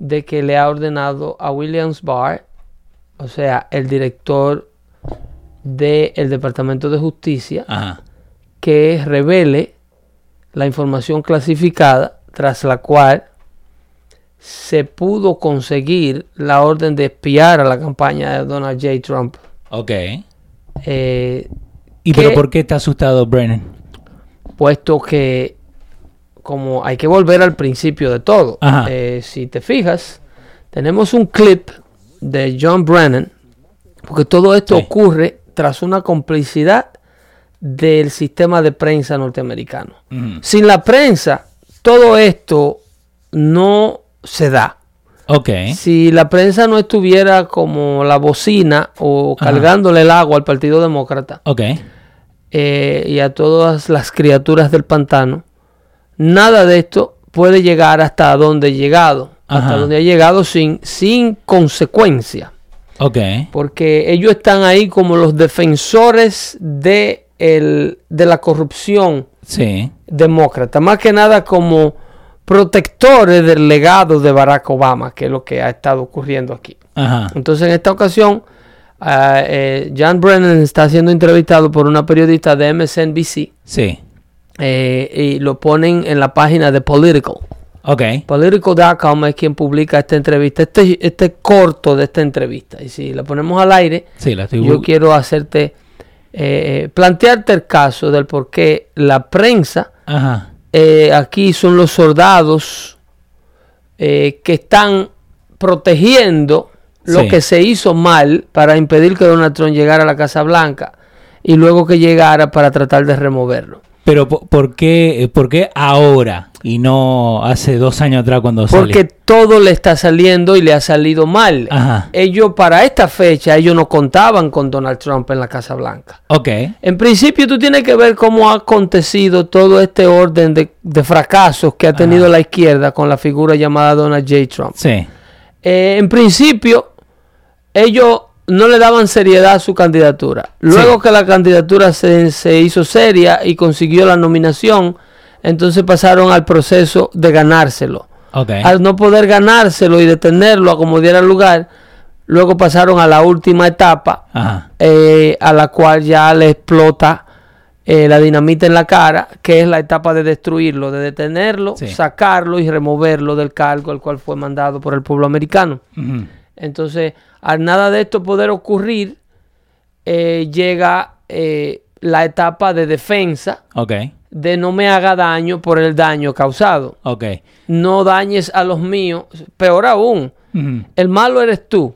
de que le ha ordenado a Williams Barr, o sea, el director del Departamento de Justicia, Ajá. que revele la información clasificada tras la cual se pudo conseguir la orden de espiar a la campaña de Donald J. Trump. Ok. Eh, ¿Y pero por qué está asustado Brennan? puesto que como hay que volver al principio de todo. Eh, si te fijas, tenemos un clip de John Brennan, porque todo esto Sí. ocurre tras una complicidad del sistema de prensa norteamericano. Sin la prensa, todo esto no se da. Si la prensa no estuviera como la bocina o Ajá. cargándole el agua al Partido Demócrata, eh, y a todas las criaturas del pantano, nada de esto puede llegar hasta donde ha llegado, hasta donde ha llegado sin, sin consecuencia, Ok. porque ellos están ahí como los defensores de, el- de la corrupción Sí. demócrata, más que nada como protectores del legado de Barack Obama, que es lo que ha estado ocurriendo aquí. Ajá. Entonces, en esta ocasión, ah, eh, John Brennan está siendo entrevistado por una periodista de MSNBC Sí. Eh, y lo ponen en la página de Political. Ok. Political.com es quien publica esta entrevista, este, este corto de esta entrevista. Y si la ponemos al aire, Sí, la estoy yo quiero hacerte, eh, plantearte el caso del por qué la prensa Ajá. eh, aquí son los soldados eh, que están protegiendo lo Sí. que se hizo mal para impedir que Donald Trump llegara a la Casa Blanca y luego que llegara para tratar de removerlo. Pero po- ¿por qué, eh, por qué ahora y no hace dos años atrás cuando Porque salió? todo le está saliendo y le ha salido mal. Ajá. Ellos para esta fecha, ellos no contaban con Donald Trump en la Casa Blanca. Ok. En principio tú tienes que ver cómo ha acontecido todo este orden de, de fracasos que ha tenido Ajá. la izquierda con la figura llamada Donald J. Trump. Sí. Eh, en principio, ellos no le daban seriedad a su candidatura. Luego Sí. que la candidatura se, se hizo seria y consiguió la nominación, entonces pasaron al proceso de ganárselo. Al no poder ganárselo y detenerlo a como diera lugar, luego pasaron a la última etapa, eh, a la cual ya le explota eh, la dinamita en la cara, que es la etapa de destruirlo, de detenerlo, Sí. sacarlo y removerlo del cargo al cual fue mandado por el pueblo americano. Entonces, al nada de esto poder ocurrir, eh, llega eh, la etapa de defensa, Ok. de no me haga daño por el daño causado. Ok. No dañes a los míos. Peor aún, el malo eres tú.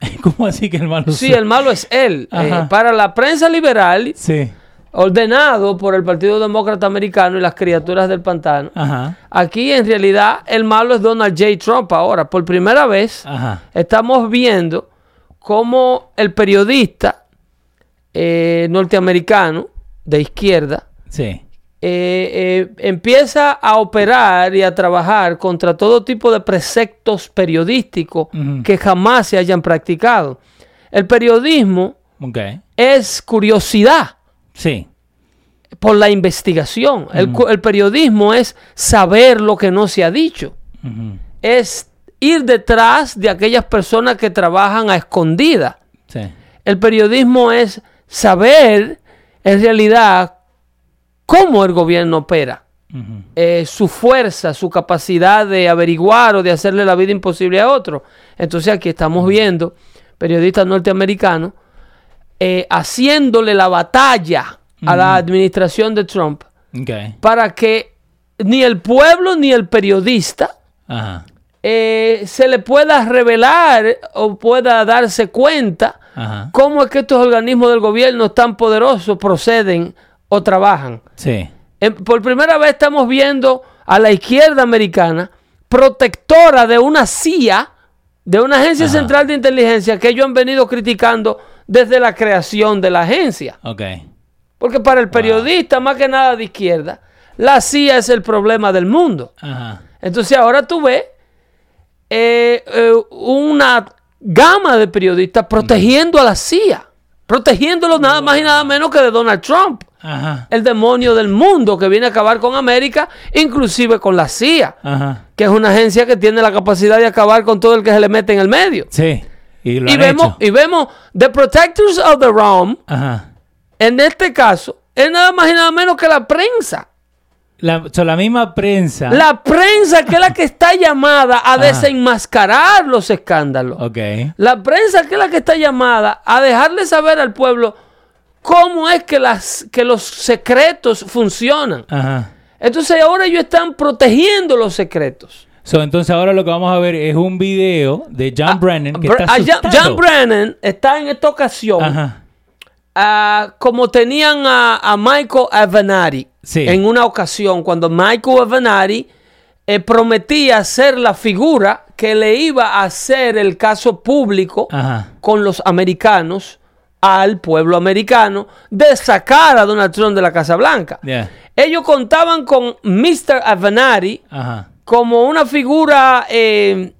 ¿Cómo así que el malo Sí, soy- el malo es él. Eh, para la prensa liberal, Sí. Ordenado por el Partido Demócrata Americano y las criaturas del pantano, Ajá. aquí en realidad el malo es Donald J. Trump ahora. Por primera vez Ajá. estamos viendo cómo el periodista eh, norteamericano de izquierda Sí. eh, eh, empieza a operar y a trabajar contra todo tipo de preceptos periodísticos que jamás se hayan practicado. El periodismo es curiosidad Sí. por la investigación. El, cu- el periodismo es saber lo que no se ha dicho. Es ir detrás de aquellas personas que trabajan a escondida. Sí. El periodismo es saber en realidad cómo el gobierno opera, eh, su fuerza, su capacidad de averiguar o de hacerle la vida imposible a otro. Entonces aquí estamos viendo periodistas norteamericanos eh, haciéndole la batalla a la administración de Trump para que ni el pueblo ni el periodista Ajá. eh, se le pueda revelar o pueda darse cuenta Ajá. cómo es que estos organismos del gobierno tan poderosos proceden o trabajan. Sí. En- por primera vez estamos viendo a la izquierda americana protectora de una CIA, de una agencia Ajá. central de inteligencia que ellos han venido criticando desde la creación de la agencia. Ok. Porque para el periodista, más que nada de izquierda, la CIA es el problema del mundo. Ajá. Entonces ahora tú ves eh, eh, una gama de periodistas protegiendo a la CIA, protegiéndolo nada más y nada menos que de Donald Trump, Ajá. el demonio del mundo que viene a acabar con América, inclusive con la CIA, Ajá. que es una agencia que tiene la capacidad de acabar con todo el que se le mete en el medio. Sí. Y lo Y han vemos, hecho. y vemos The Protectors of the Realm, Ajá. en este caso, es nada más y nada menos que la prensa. La, so, la misma prensa. La prensa que es la que está llamada a Ajá. desenmascarar los escándalos. La prensa que es la que está llamada a dejarle saber al pueblo cómo es que, las, que los secretos funcionan. Ajá. Entonces ahora ellos están protegiendo los secretos. So, entonces ahora lo que vamos a ver es un video de John Brennan que está ah, John- asustado. John Brennan está en esta ocasión Ajá. ah, como tenían a, a Michael Avenatti Sí. en una ocasión, cuando Michael Avenatti eh, prometía ser la figura que le iba a hacer el caso público Ajá. con los americanos al pueblo americano de sacar a Donald Trump de la Casa Blanca. Yeah. Ellos contaban con Mr. Avenatti Ajá. Como una figura eh,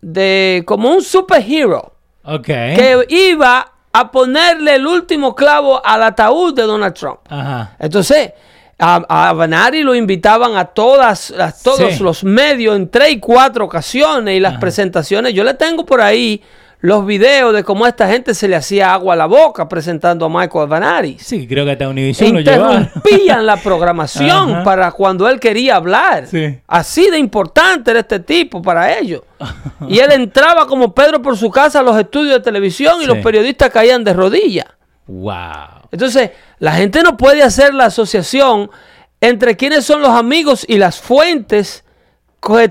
de como un superhero Ok. que iba a ponerle el último clavo al ataúd de Donald Trump. Ajá. Entonces, a, a Banari lo invitaban a todas, a todos Sí. los medios en tres y cuatro ocasiones y las presentaciones. Yo le tengo por ahí los videos de cómo a esta gente se le hacía agua a la boca presentando a Michael Banari. Sí, creo que hasta Univision lo llevaron. Interrumpían la programación para cuando él quería hablar. Sí. Así de importante era este tipo para ellos. Y él entraba como Pedro por su casa a los estudios de televisión y los periodistas caían de rodillas. Wow. Entonces, la gente no puede hacer la asociación entre quiénes son los amigos y las fuentes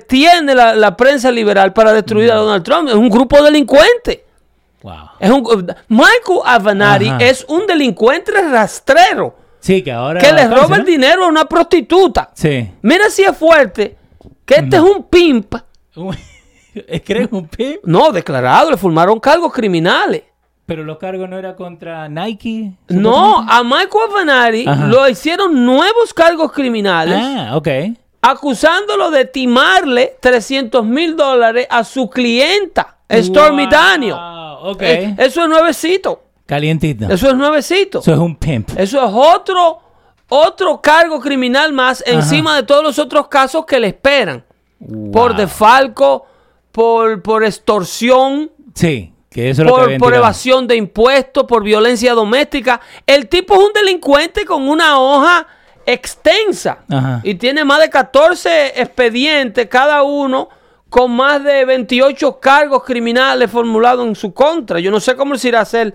tiene la, la prensa liberal para destruir a Donald Trump. Es un grupo delincuente. Wow. Es un, Michael Ajá. es un delincuente rastrero Sí, que ahora. que le roba el dinero a una prostituta. Sí. Mira si es fuerte que este es un pimp. es que eres un pimp. No, declarado, le formaron cargos criminales. Pero los cargos no era contra Nike. No, a Michael Ajá. lo hicieron nuevos cargos criminales. Ah, ok. Acusándolo de timarle 300 mil dólares a su clienta, Stormy Wow, Daniel. Eh, eso es nuevecito. Calientito. Eso, Eso es nuevecito. es un pimp. Eso es otro, otro cargo criminal más encima de todos los otros casos que le esperan. Por defalco, por, por extorsión, Sí, que eso es lo que por, por evasión de impuestos, por violencia doméstica. El tipo es un delincuente con una hoja extensa Ajá. y tiene más de 14 expedientes cada uno con más de 28 cargos criminales formulados en su contra. Yo no sé cómo se irá a hacer.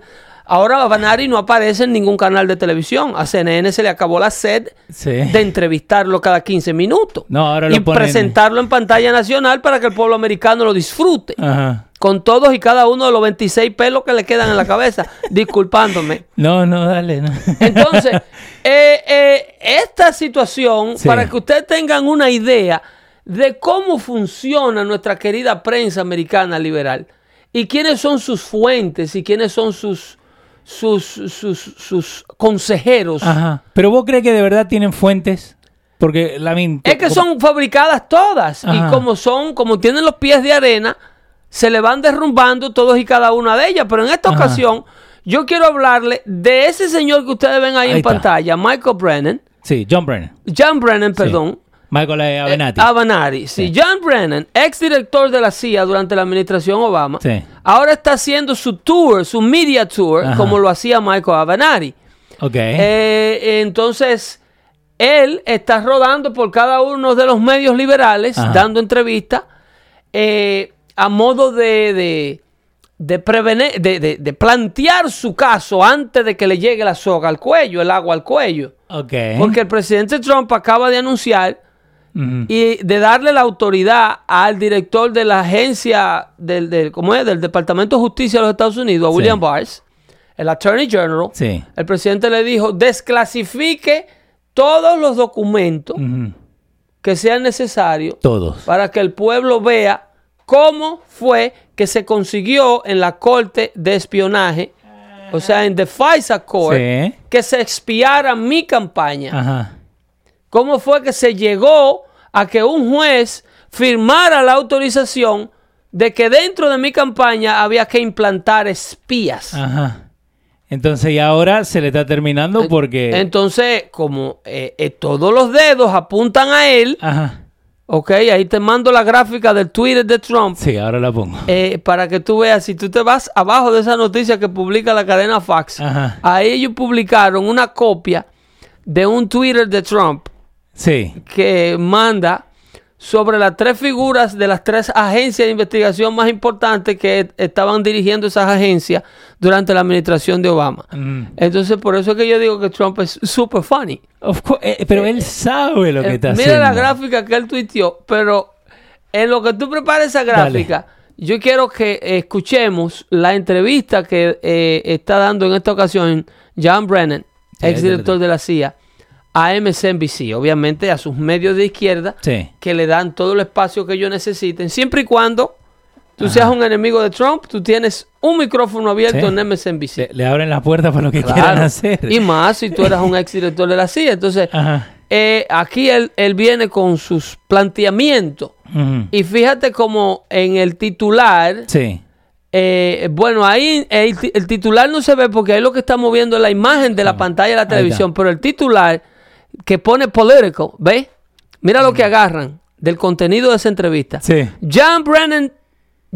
Ahora Banari no aparece en ningún canal de televisión. A CNN se le acabó la sed Sí. de entrevistarlo cada 15 minutos. No, ahora lo y ponen- presentarlo en pantalla nacional para que el pueblo americano lo disfrute Ajá. Con todos y cada uno de los 26 pelos que le quedan en la cabeza, disculpándome. No, no, dale. no. Entonces, eh, eh, esta situación, Sí. para que ustedes tengan una idea de cómo funciona nuestra querida prensa americana liberal y quiénes son sus fuentes y quiénes son sus, sus, sus, sus consejeros. Ajá. Pero vos crees que de verdad tienen fuentes? Porque la min- Es que son fabricadas todas Ajá. y como son, como tienen los pies de arena, se le van derrumbando todos y cada una de ellas. Pero en esta Ajá. ocasión, yo quiero hablarle de ese señor que ustedes ven ahí, Ahí en está. pantalla, Michael Brennan, Sí, John Brennan. John Brennan, perdón. Michael A. Avenatti. Eh, Avenatti, sí. John Brennan, ex director de la CIA durante la administración Obama, Sí. ahora está haciendo su tour, su media tour, Ajá. como lo hacía Michael Avenatti. ok. Eh, entonces, él está rodando por cada uno de los medios liberales, Ajá. dando entrevistas, eh, a modo de, de, de prevenir, de, de- plantear su caso antes de que le llegue la soga al cuello, el agua al cuello. Porque el presidente Trump acaba de anunciar y de darle la autoridad al director de la agencia del, del, ¿cómo es? del Departamento de Justicia de los Estados Unidos, a Sí. William Barr, el Attorney General. Sí. El presidente le dijo, desclasifique todos los documentos que sean necesarios Todos. para que el pueblo vea cómo fue que se consiguió en la corte de espionaje, o sea, en The FISA Court, Sí. que se expiara mi campaña. Ajá. ¿Cómo fue que se llegó a que un juez firmara la autorización de que dentro de mi campaña había que implantar espías? Ajá. Entonces, y ahora se le está terminando porque. Entonces, como eh, eh, todos los dedos apuntan a él, Ajá. Ok, ahí te mando la gráfica del Twitter de Trump. Sí, ahora la pongo. eh, para que tú veas, si tú te vas abajo de esa noticia que publica la cadena Fox, Ajá. ahí ellos publicaron una copia de un Twitter de Trump Sí. que manda sobre las tres figuras de las tres agencias de investigación más importantes que estaban dirigiendo esas agencias durante la administración de Obama. Mm. Entonces, por eso es que yo digo que Trump es super funny. Of eh, pero él sabe lo que Eh, está Mira haciendo. la gráfica que él tuiteó, pero en lo que tú prepares esa gráfica, yo quiero que escuchemos la entrevista que eh, está dando en esta ocasión John Brennan, Sí, ex director ahí te- de la CIA, a MSNBC, obviamente a sus medios de izquierda, Sí. que le dan todo el espacio que ellos necesiten, siempre y cuando tú seas un enemigo de Trump, tú tienes un micrófono abierto Sí. en MSNBC. Le, le abren las puertas para lo que quieran Claro. hacer. Y más si tú eras un ex director de la CIA. Entonces, eh, aquí él, él viene con sus planteamientos. Y fíjate como en el titular, Sí. eh, bueno, ahí el, el titular no se ve porque ahí lo que estamos viendo es la imagen de la pantalla de la televisión, pero el titular que pone political, ¿ves? Mira lo que agarran del contenido de esa entrevista. Sí. John Brennan,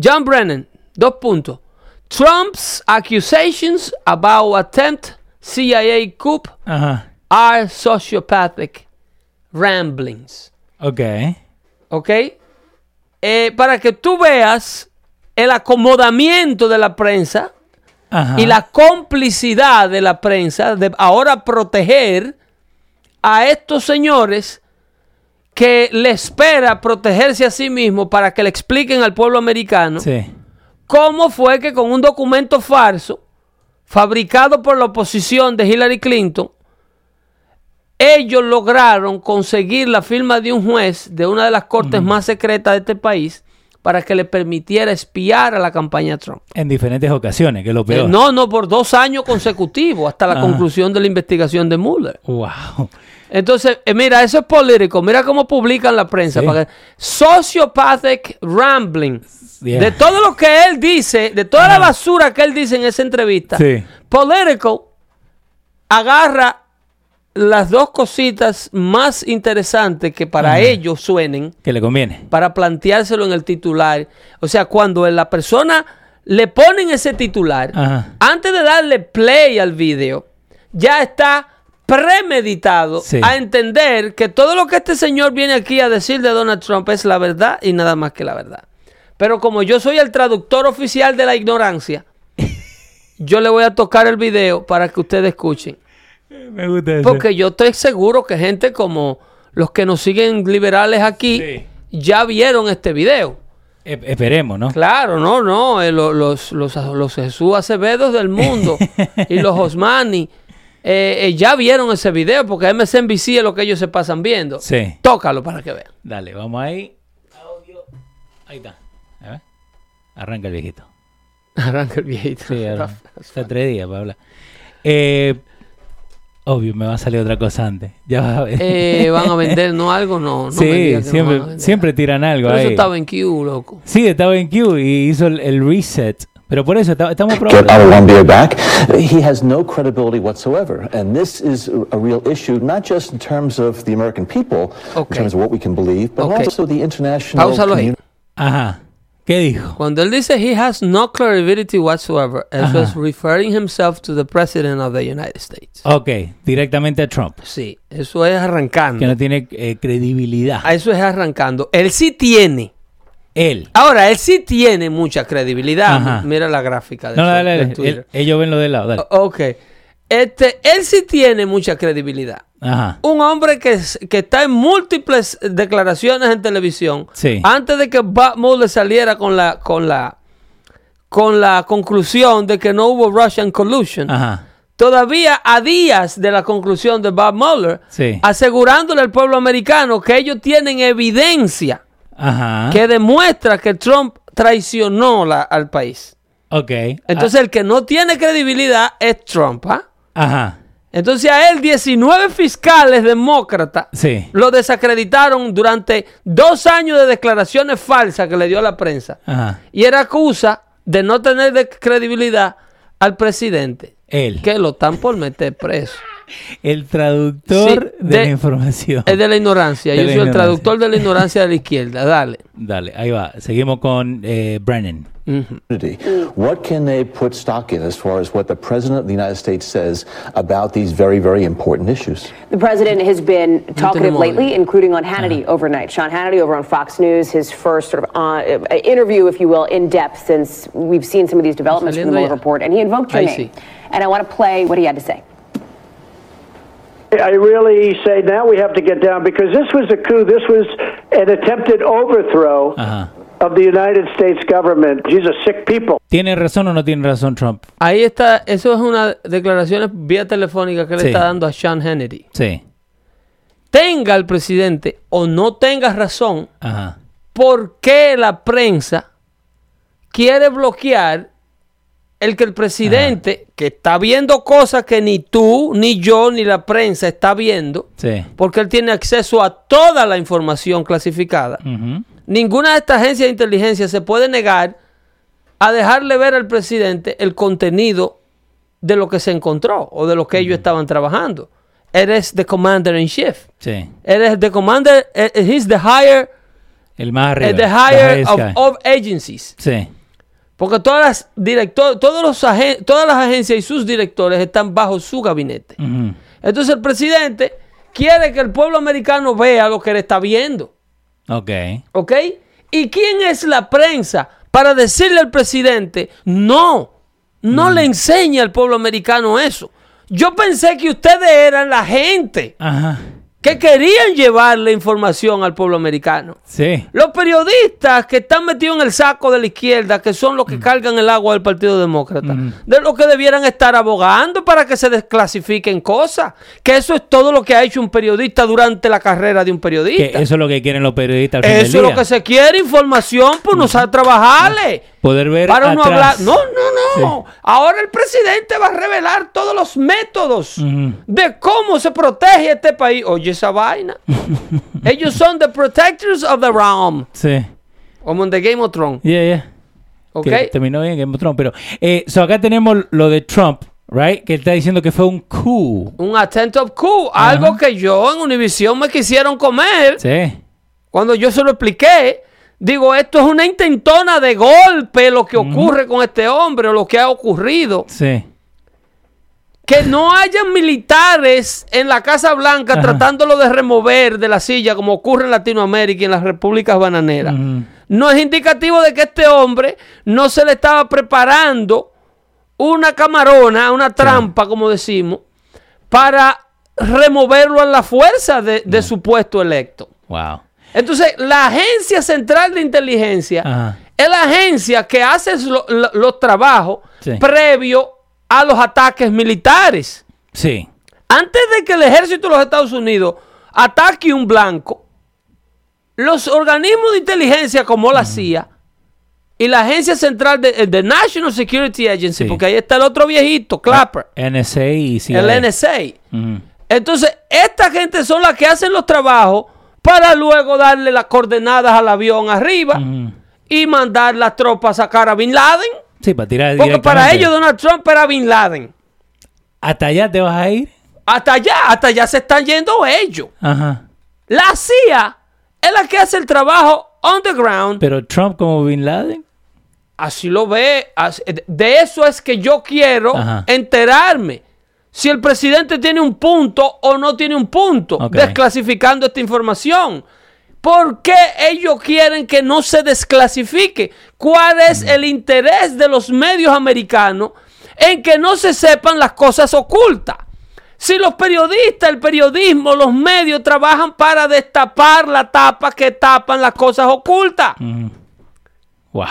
John Brennan, dos puntos. Trump's accusations about attempt CIA coup Ajá. are sociopathic ramblings. Ok. ¿Ok? Eh, para que tú veas el acomodamiento de la prensa Ajá. y la complicidad de la prensa de ahora proteger a estos señores que le espera protegerse a sí mismo para que le expliquen al pueblo americano Sí. cómo fue que con un documento falso fabricado por la oposición de Hillary Clinton, ellos lograron conseguir la firma de un juez de una de las cortes más secretas de este país para que le permitiera espiar a la campaña Trump. En diferentes ocasiones, que es lo Eh, peor. no, no, por dos años consecutivos hasta la Ajá. conclusión de la investigación de Mueller. Wow. Entonces, eh, mira, eso es político. Mira cómo publican la prensa. Sí. para que- Sociopathic rambling. Yeah. De todo lo que él dice, de toda la basura que él dice en esa entrevista, Sí. Political agarra las dos cositas más interesantes que para ellos suenen Que le conviene. para planteárselo en el titular. O sea, cuando la persona le ponen ese titular, Ajá. antes de darle play al video, ya está premeditado Sí. a entender que todo lo que este señor viene aquí a decir de Donald Trump es la verdad y nada más que la verdad. Pero como yo soy el traductor oficial de la ignorancia, yo le voy a tocar el video para que ustedes escuchen. Me gusta eso. Porque yo estoy seguro que gente como los que nos siguen liberales aquí Sí. ya vieron este video. E- esperemos, ¿no? Claro, no, no, eh, lo- los, los, los Jesús Acevedos del mundo y los Osmani eh, eh, ya vieron ese video porque MSNBC es lo que ellos se pasan viendo. Sí. Tócalo para que vean. Dale, vamos ahí. Audio. Ahí está. A ver. Arranca el viejito. Arranca el viejito. Sí, ahora. Tres días para hablar. Eh, obvio, me va a salir otra cosa antes. Ya vas a ver. Eh, ¿Van a vender no algo? No, no me sí, digas que no siempre, van a siempre tiran algo Pero eso ahí. estaba en Q, loco. Sí, estaba en Q y hizo el, el reset. Pero por eso estamos get one beer back. He has no credibility whatsoever. And this is a real issue, not just in terms of the American people, Okay. in terms of what we can believe, but Okay. also the international Pausalo ahí. Ajá. ¿Qué dijo? Cuando él dice he has no credibility whatsoever, eso Ajá. es referring himself to the president of the United States. Ok, directamente a Trump. Sí, eso es arrancando. Que no tiene eh, credibilidad. Eso es arrancando. Él sí tiene. Él. Ahora, él sí tiene mucha credibilidad. Ajá. Mira la gráfica de, No, su- dale, de dale. Twitter. Él- ellos ven lo del lado. Dale. Ok. Este, él sí tiene mucha credibilidad. Ajá. Un hombre que, que está en múltiples declaraciones en televisión. Sí. Antes de que Bob Mueller saliera con la, con la, con la conclusión de que no hubo Russian collusion. Ajá. Todavía a días de la conclusión de Bob Mueller, Sí. asegurándole al pueblo americano que ellos tienen evidencia Ajá. que demuestra que Trump traicionó la- al país. Ok. Entonces el que no tiene credibilidad es Trump. ¿ah? Ah, ajá. Entonces a él 19 fiscales demócratas Sí. lo desacreditaron durante dos años de declaraciones falsas que le dio a la prensa. Ajá. Y era acusa de no tener de credibilidad al presidente Él. que lo están por meter preso. El traductor Sí, de, de- la información. Es de la ignorancia. De Yo la soy el traductor de la ignorancia de la izquierda. Dale. Dale, ahí va. Seguimos con eh, Brennan. Ujú. community. What can they put stock in as far as what the President of the United States says about these very, very important issues? The president has been talkative lately, including on Hannity overnight. Sean Hannity over on Fox News, his first sort of uh, uh, interview, if you will, in depth since we've seen some of these developments from the Mueller report, and he invoked your Ahí name. sí. And I want to play what he had to say. I really say now we have to get down because this was a coup. This was an attempted overthrow Ajá. of the United States government. These are sick people. ¿Tiene razón o no tiene razón Trump? Ahí está. Eso es una declaración vía telefónica que le Sí. está dando a Sean Hannity. Sí. Tenga el presidente o no tenga razón, Ajá. ¿por qué la prensa quiere bloquear el que el presidente, que está viendo cosas que ni tú, ni yo, ni la prensa está viendo, Sí. porque él tiene acceso a toda la información clasificada? Ninguna de estas agencias de inteligencia se puede negar a dejarle ver al presidente el contenido de lo que se encontró o de lo que ellos estaban trabajando. Eres the commander in chief. Sí. Eres the commander, eh, eh, he's the higher, El más arriba. eh, the the higher highest of, of agencies. Sí. Porque todas las director, todos los agen- todas las agencias y sus directores están bajo su gabinete. Entonces el presidente quiere que el pueblo americano vea lo que él está viendo. Ok. ¿Ok? ¿Y quién es la prensa para decirle al presidente, no, no Mm. le enseñe al pueblo americano eso? Yo pensé que ustedes eran la gente Ajá. Que querían llevarle información al pueblo americano. Sí. Los periodistas que están metidos en el saco de la izquierda, que son los que cargan el agua del Partido Demócrata, de lo que debieran estar abogando para que se desclasifiquen cosas. Que eso es todo lo que ha hecho un periodista durante la carrera de un Que periodista. eso es lo que quieren los periodistas al fin del Eso es lo que se quiere, información, pues no sabe trabajarle. Poder ver Para no hablar. No, no, no. Ahora el presidente va a revelar todos los métodos de cómo se protege este país. Oye, esa vaina. Ellos son the protectors of the realm. Sí. Como en The Game of Thrones. Yeah, yeah. ¿Ok? Que terminó bien Game of Thrones, pero eh, so acá tenemos lo de Trump, right? Que está diciendo que fue un coup. Un attempt of coup. Algo que yo en Univision me quisieron comer. Sí. Cuando yo se lo expliqué. Digo, esto es una intentona de golpe lo que ocurre con este hombre o lo que ha ocurrido. Sí. Que no hayan militares en la Casa Blanca Ajá. tratándolo de remover de la silla como ocurre en Latinoamérica y en las repúblicas bananeras. No es indicativo de que este hombre no se le estaba preparando una camarona, una trampa, como decimos, para removerlo a la fuerza de, de su puesto electo. Wow. Entonces, la Agencia Central de Inteligencia Ajá. es la agencia que hace lo- lo- los trabajos Sí. previo a los ataques militares. Sí. Antes de que el ejército de los Estados Unidos ataque un blanco, los organismos de inteligencia como la CIA y la agencia central de, eh, de National Security Agency, Sí. porque ahí está el otro viejito, Clapper, NSA y CIA. el NSA. Entonces, esta gente son las que hacen los trabajos para luego darle las coordenadas al avión arriba y mandar las tropas a sacar a Bin Laden. Sí, para tirar Porque para ellos Donald Trump era Bin Laden. ¿Hasta allá te vas a ir? Hasta allá, hasta allá se están yendo ellos. Ajá. La CIA es la que hace el trabajo underground. Pero Trump como Bin Laden. Así lo ve. así- de eso es que yo quiero Ajá. enterarme. Si el presidente tiene un punto o no tiene un punto, desclasificando esta información. ¿Por qué ellos quieren que no se desclasifique? ¿Cuál es el interés de los medios americanos en que no se sepan las cosas ocultas? Si los periodistas, el periodismo, los medios trabajan para destapar la tapa que tapan las cosas ocultas. Wow.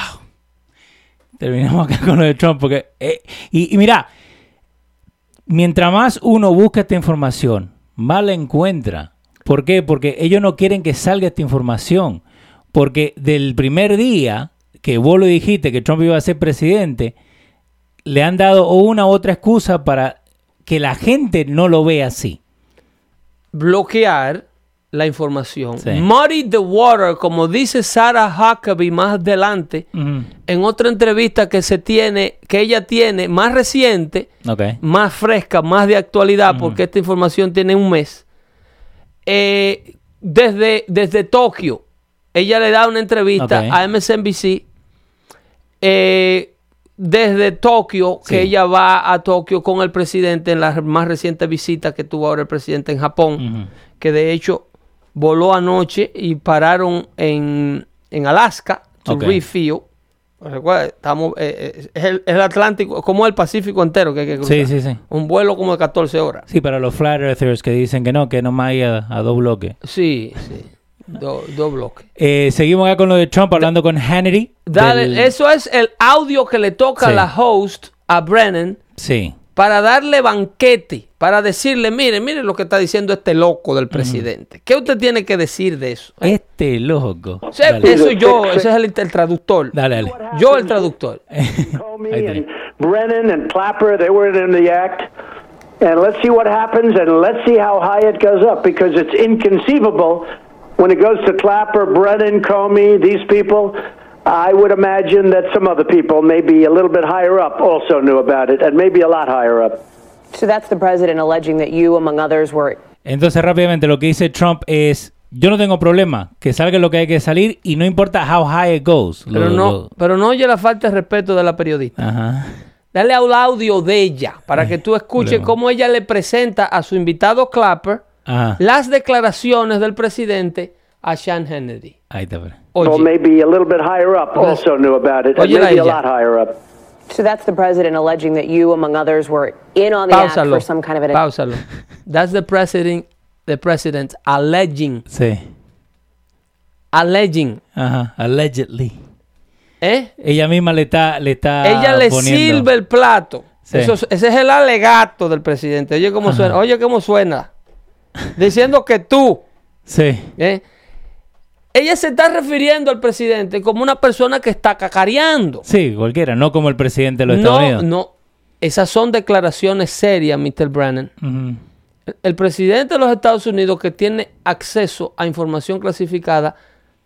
Terminamos acá con lo de Trump porque... eh, y, y mira, mientras más uno busca esta información, más la encuentra. ¿Por qué? Porque ellos no quieren que salga esta información. Porque del primer día que vos lo dijiste que Trump iba a ser presidente, le han dado una u otra excusa para que la gente no lo vea así. bloquear la información. Sí. Muddy the water, como dice Sarah Huckabee más adelante, en otra entrevista que se tiene, que ella tiene más reciente, más fresca, más de actualidad, porque esta información tiene un mes. Eh, desde, desde Tokio, ella le da una entrevista a MSNBC. eh, desde Tokio, que ella va a Tokio con el presidente en la más reciente visita que tuvo ahora el presidente en Japón, que de hecho voló anoche y pararon en, en Alaska to Ok. refuel. Recuerda, estamos, eh, eh, es, el, Atlántico, como el Pacífico entero que hay que cruzar. Sí, sí, sí. Un vuelo como de 14 horas. Sí, para los flat earthers que dicen que no, que nomás hay a, a dos bloques. Sí, sí. Do- Dos bloques. Eh, seguimos acá con lo de Trump hablando con Hannity. Dale, del- eso es el audio que le toca Sí. la host, a Brennan, Sí. Para darle banquete, para decirle, mire, mire lo que está diciendo este loco del presidente. ¿Qué usted tiene que decir de eso? Este loco. O sea, Dale. eso yo, ese es el, el traductor. Dale, dale. Yo el traductor. Brennan and Clapper, they were in the act. And let's see what happens and let's see how high it goes up because it's inconceivable when it goes to Clapper, Brennan, Comey, these people. I would imagine that some other people, maybe a little bit higher up, also knew about it and maybe a lot higher up. So that's the president alleging that you, among others, were Entonces, rápidamente, lo que dice Trump es: Yo no tengo problema, que salga lo que hay que salir y no importa how high it goes. Pero Lo- no, lo- pero no oye la falta de respeto de la periodista. Ajá. Dale al audio de ella para que tú escuches problema. cómo ella le presenta a su invitado Clapper Ajá. las declaraciones del presidente a Sean Hannity. Ahí está. pero- Well, Oye, maybe a little bit higher up also knew about it Oye, maybe a lot higher up. So that's the president alleging that you, among others, were in on the act páusalo, for some kind of an páusalo. That's the president, the president alleging, Sí. alleging, Ajá. Allegedly. ¿eh? Ella misma le está, le está Ella le poniendo- sirve el plato. Sí. Eso ese es el alegato del presidente. Oye cómo suena, oye cómo suena. Diciendo que tú, Sí. ¿eh? Ella se está refiriendo al presidente como una persona que está cacareando. Sí, cualquiera, no como el presidente de los Estados No, Unidos. no. Esas son declaraciones serias, Mr. Brennan. El- El presidente de los Estados Unidos que tiene acceso a información clasificada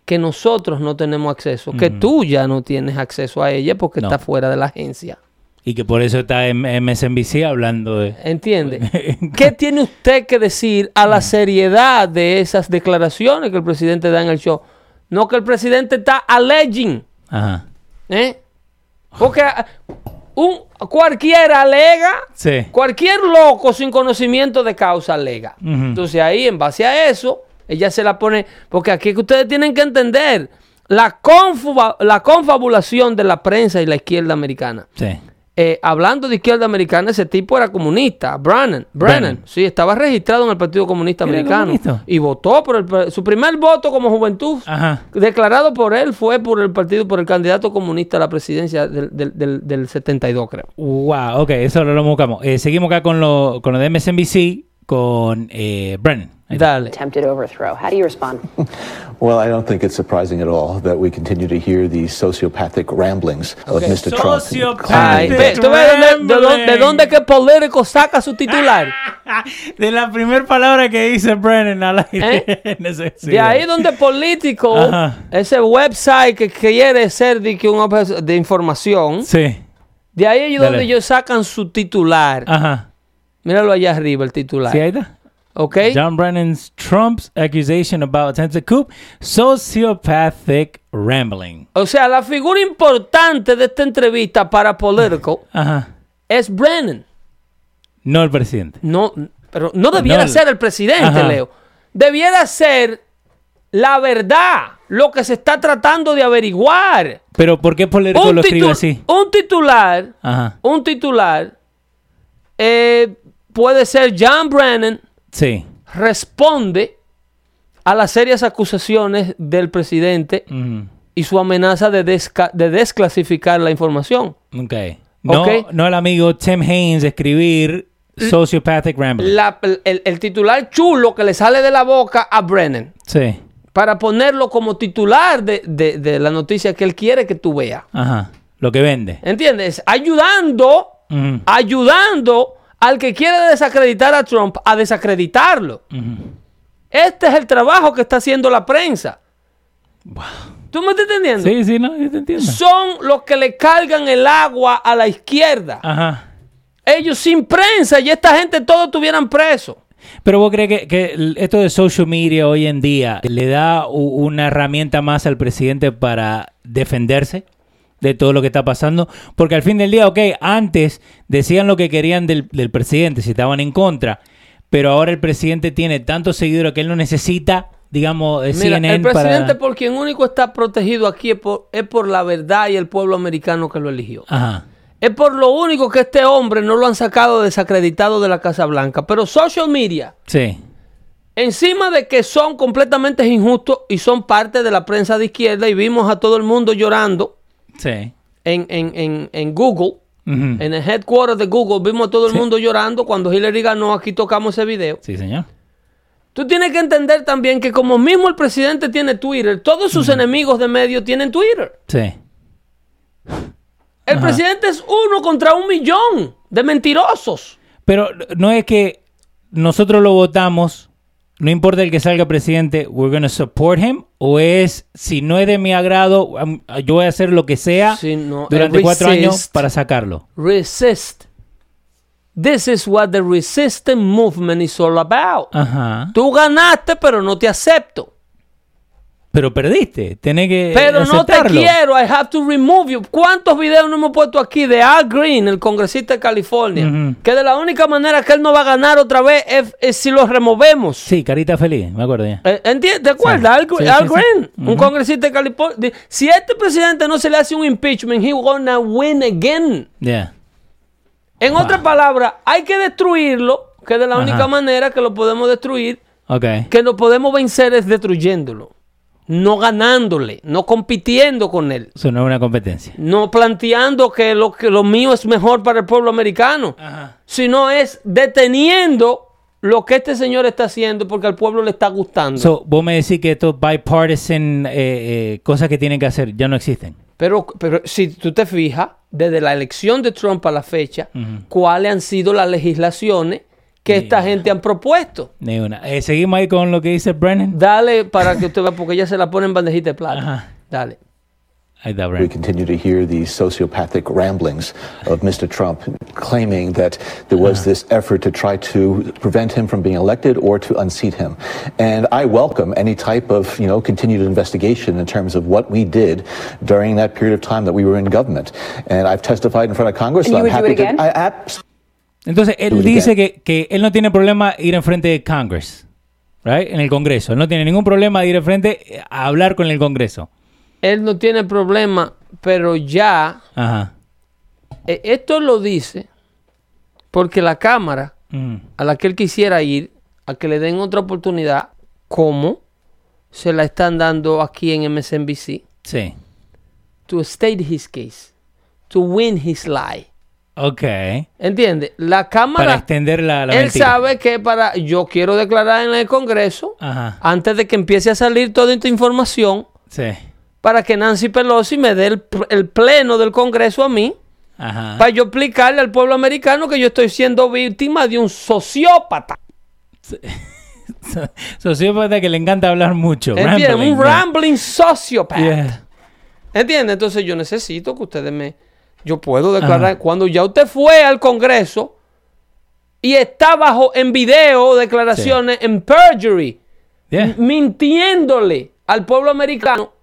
que nosotros no tenemos acceso, que tú ya no tienes acceso a ella porque No. está fuera de la agencia. Y que por eso está en MSNBC hablando de... ¿Entiende? ¿Qué tiene usted que decir a la seriedad de esas declaraciones que el presidente da en el show? No que el presidente está alleging, Ajá. ¿eh? Porque ah, un, cualquiera alega, Sí. cualquier loco sin conocimiento de causa alega. Entonces ahí, en base a eso, ella se la pone, porque aquí es que ustedes tienen que entender la, la confabulación de la prensa y la izquierda americana. Sí. Eh, hablando de izquierda americana, ese tipo era comunista, Brennan. Brennan, Brennan. sí, estaba registrado en el Partido Comunista ¿Era Americano comunista? y votó por el, su primer voto como juventud Ajá. declarado por él fue por el partido, por el candidato comunista a la presidencia del, del, del, del 72, creo. Wow, ok, eso lo buscamos. Eh, seguimos acá con lo, con lo de MSNBC, con eh, Brennan. Dale. attempted overthrow. How do you respond? Well, I don't think it's surprising at all that we continue to hear these sociopathic ramblings of Okay. Mr. Trump. Ay, ve, ¿tú ves de, dónde- de dónde- de dónde que Político saca su titular? De la primera palabra que dice Brennan al aire. sí, De ahí donde Político, Ajá. ese website que quiere ser de, que un obje- de información, Sí. de ahí es donde ellos sacan su titular. Ajá. Míralo allá arriba, el titular. Sí, ahí está. ¿Ok? John Brennan's Trump's accusation about attempted coup, sociopathic rambling. O sea, la figura importante de esta entrevista para Politico Ajá. es Brennan. No el presidente. No, pero no debiera No, ser el presidente, ajá. Leo. Debiera ser la verdad, lo que se está tratando de averiguar. Pero ¿por qué Político lo escribe así? un titular, Ajá. un titular eh, puede ser John Brennan Sí. responde a las serias acusaciones del presidente y su amenaza de, desclasificar la información. Ok. No, no el amigo Tim Haynes escribir sociopathic rambling. La- el, el titular chulo que le sale de la boca a Brennan Sí. para ponerlo como titular de, de- de la noticia que él quiere que tú veas. Ajá. Lo que vende. ¿Entiendes? Ayudando, ayudando al que quiere desacreditar a Trump a desacreditarlo. Este es el trabajo que está haciendo la prensa. ¿Tú me estás entendiendo? Sí, sí, no, yo te entiendo. Son los que le cargan el agua a la izquierda. Ajá. Ellos sin prensa y esta gente todos estuvieran presos. Pero vos crees que, que esto de social media hoy en día le da una herramienta más al presidente para defenderse de todo lo que está pasando? Porque al fin del día, ok, antes decían lo que querían del, del presidente, si estaban en contra, pero ahora el presidente tiene tantos seguidores que él no necesita, digamos, eh, Mira, CNN el presidente para... por quien único está protegido aquí es por, es por la verdad y el pueblo americano que lo eligió. Ajá. Es por lo único que este hombre no lo han sacado desacreditado de la Casa Blanca. Pero social media, Sí. encima de que son completamente injustos y son parte de la prensa de izquierda y vimos a todo el mundo llorando Sí. en, en, en, en Google, en el headquarters de Google, vimos a todo el Sí. mundo llorando cuando Hillary ganó, aquí tocamos ese video. Sí, señor. Tú tienes que entender también que como mismo el presidente tiene Twitter, todos sus enemigos de medio tienen Twitter. Sí. El Ajá. presidente es uno contra un millón de mentirosos. Pero no es que nosotros lo votamos, no importa el que salga presidente, we're gonna support him, o es, si no es de mi agrado, yo voy a hacer lo que sea Si no, durante el cuatro años para sacarlo. Resist. This is what the resistance movement is all about. Ajá. Tú ganaste, pero no te acepto. Pero perdiste, tenés que Pero no te quiero, I have to remove you. ¿Cuántos videos no hemos puesto aquí de Al Green, el congresista de California? Que de la única manera que él no va a ganar otra vez es, es si lo removemos. Sí, carita feliz, me acuerdo ya. Eh, ¿Entiendes? ¿Te acuerdas? Al, Sí, sí, Al sí, Green, un congresista de California. Si este presidente no se le hace un impeachment, he gonna win again. Ya. En otras palabras, hay que destruirlo, que de la Ajá. única manera que lo podemos destruir, que lo podemos vencer es destruyéndolo. No ganándole, no compitiendo con él. Eso no es una competencia. No planteando que lo, que lo mío es mejor para el pueblo americano, sino es deteniendo lo que este señor está haciendo porque al pueblo le está gustando. So, vos me decís que estos bipartisan eh, eh, cosas que tienen que hacer ya no existen. Pero, pero si tú te fijas, desde la elección de Trump a la fecha, ¿cuáles han sido las legislaciones que esta gente han propuesto? Ni una. Eh, seguimos ahí con lo que dice Brennan. Dale para que usted vea, porque ella se la pone en bandejita de plata. Ajá. Dale. We continue to hear the sociopathic ramblings of Mr. Trump claiming that there was this effort to try to prevent him from being elected or to unseat him. And I welcome any type of, you know, continued investigation in terms of what we did during that period of time that we were in government. And I've testified in front of Congress. And you I'm would do happy it to. again? I abs- Entonces, él dice que, que él no tiene problema ir enfrente de Congress, right? En el Congreso. Él no tiene ningún problema de ir enfrente a hablar con el Congreso. Él no tiene problema, pero ya Ajá. eh, esto lo dice porque la Cámara Mm. a la que él quisiera ir, a que le den otra oportunidad, como se la están dando aquí en MSNBC, Sí. to state his case, to win his lie. Ok. ¿Entiendes? La Para Cámara, extender la, la él mentira. sabe que para, yo quiero declarar en el Congreso, Ajá. antes de que empiece a salir toda esta información, Sí. para que Nancy Pelosi me dé el, pleno del Congreso a mí, Ajá. para yo explicarle al pueblo americano que yo estoy siendo víctima de un sociópata. Sociópata que le encanta hablar mucho. ¿Entiendes? Rambling, Un yeah. rambling sociópata. Yeah. ¿Entiendes? Entonces yo necesito que ustedes me... Yo puedo declarar, cuando ya usted fue al Congreso y está bajo en video declaraciones en perjury, Yeah. mintiéndole al pueblo americano.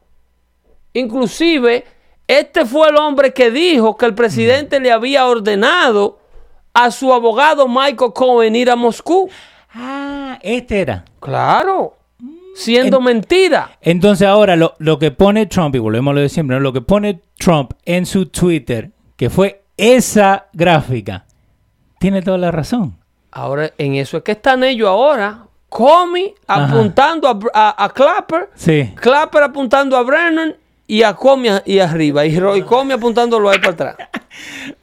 Inclusive, este fue el hombre que dijo que el presidente le había ordenado a su abogado Michael Cohen ir a Moscú. Ah, este era. Claro, siendo En- mentira. Entonces ahora lo, lo que pone Trump, y volvemos a lo de siempre, ¿no? lo que pone Trump en su Twitter, que fue esa gráfica, tiene toda la razón. Ahora, en eso es que están ellos ahora. Comey apuntando a, a- a Clapper, Sí. Clapper apuntando a Brennan y a Comey a- y arriba. Y, Roy Comey apuntándolo ahí para atrás.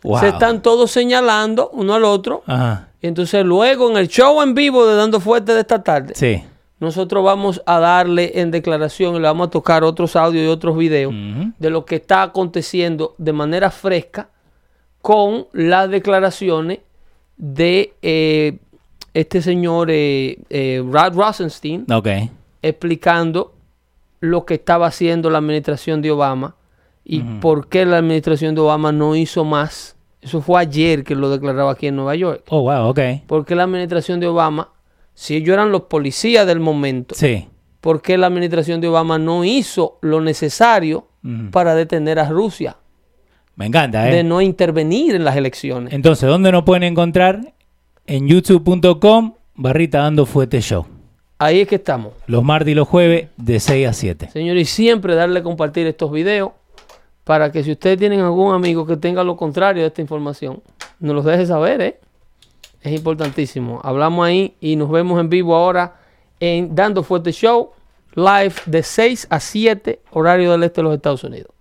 Wow. Se están todos señalando uno al otro. Ajá. Y entonces luego en el show en vivo de Dando Fuerte de esta tarde, Sí. Nosotros vamos a darle en declaración y le vamos a tocar otros audios y otros videos de lo que está aconteciendo de manera fresca con las declaraciones de eh, este señor eh, eh, Rod Rosenstein explicando lo que estaba haciendo la administración de Obama y por qué la administración de Obama no hizo más. Eso fue ayer que lo declaraba aquí en Nueva York. Oh, wow, ok. ¿Por qué la administración de Obama, si ellos eran los policías del momento, Sí. por qué la administración de Obama no hizo lo necesario para detener a Rusia Me encanta, ¿eh? de no intervenir en las elecciones? Entonces, ¿dónde nos pueden encontrar? En youtube.com, barrita dando fuete show. Ahí es que estamos. Los martes y los jueves de 6 a 7. Señores, y siempre darle a compartir estos videos para que si ustedes tienen algún amigo que tenga lo contrario de esta información, nos los deje saber, ¿eh? Es importantísimo. Hablamos ahí y nos vemos en vivo ahora en Dando Fuerte Show, live de 6 a 7, horario del este de los Estados Unidos.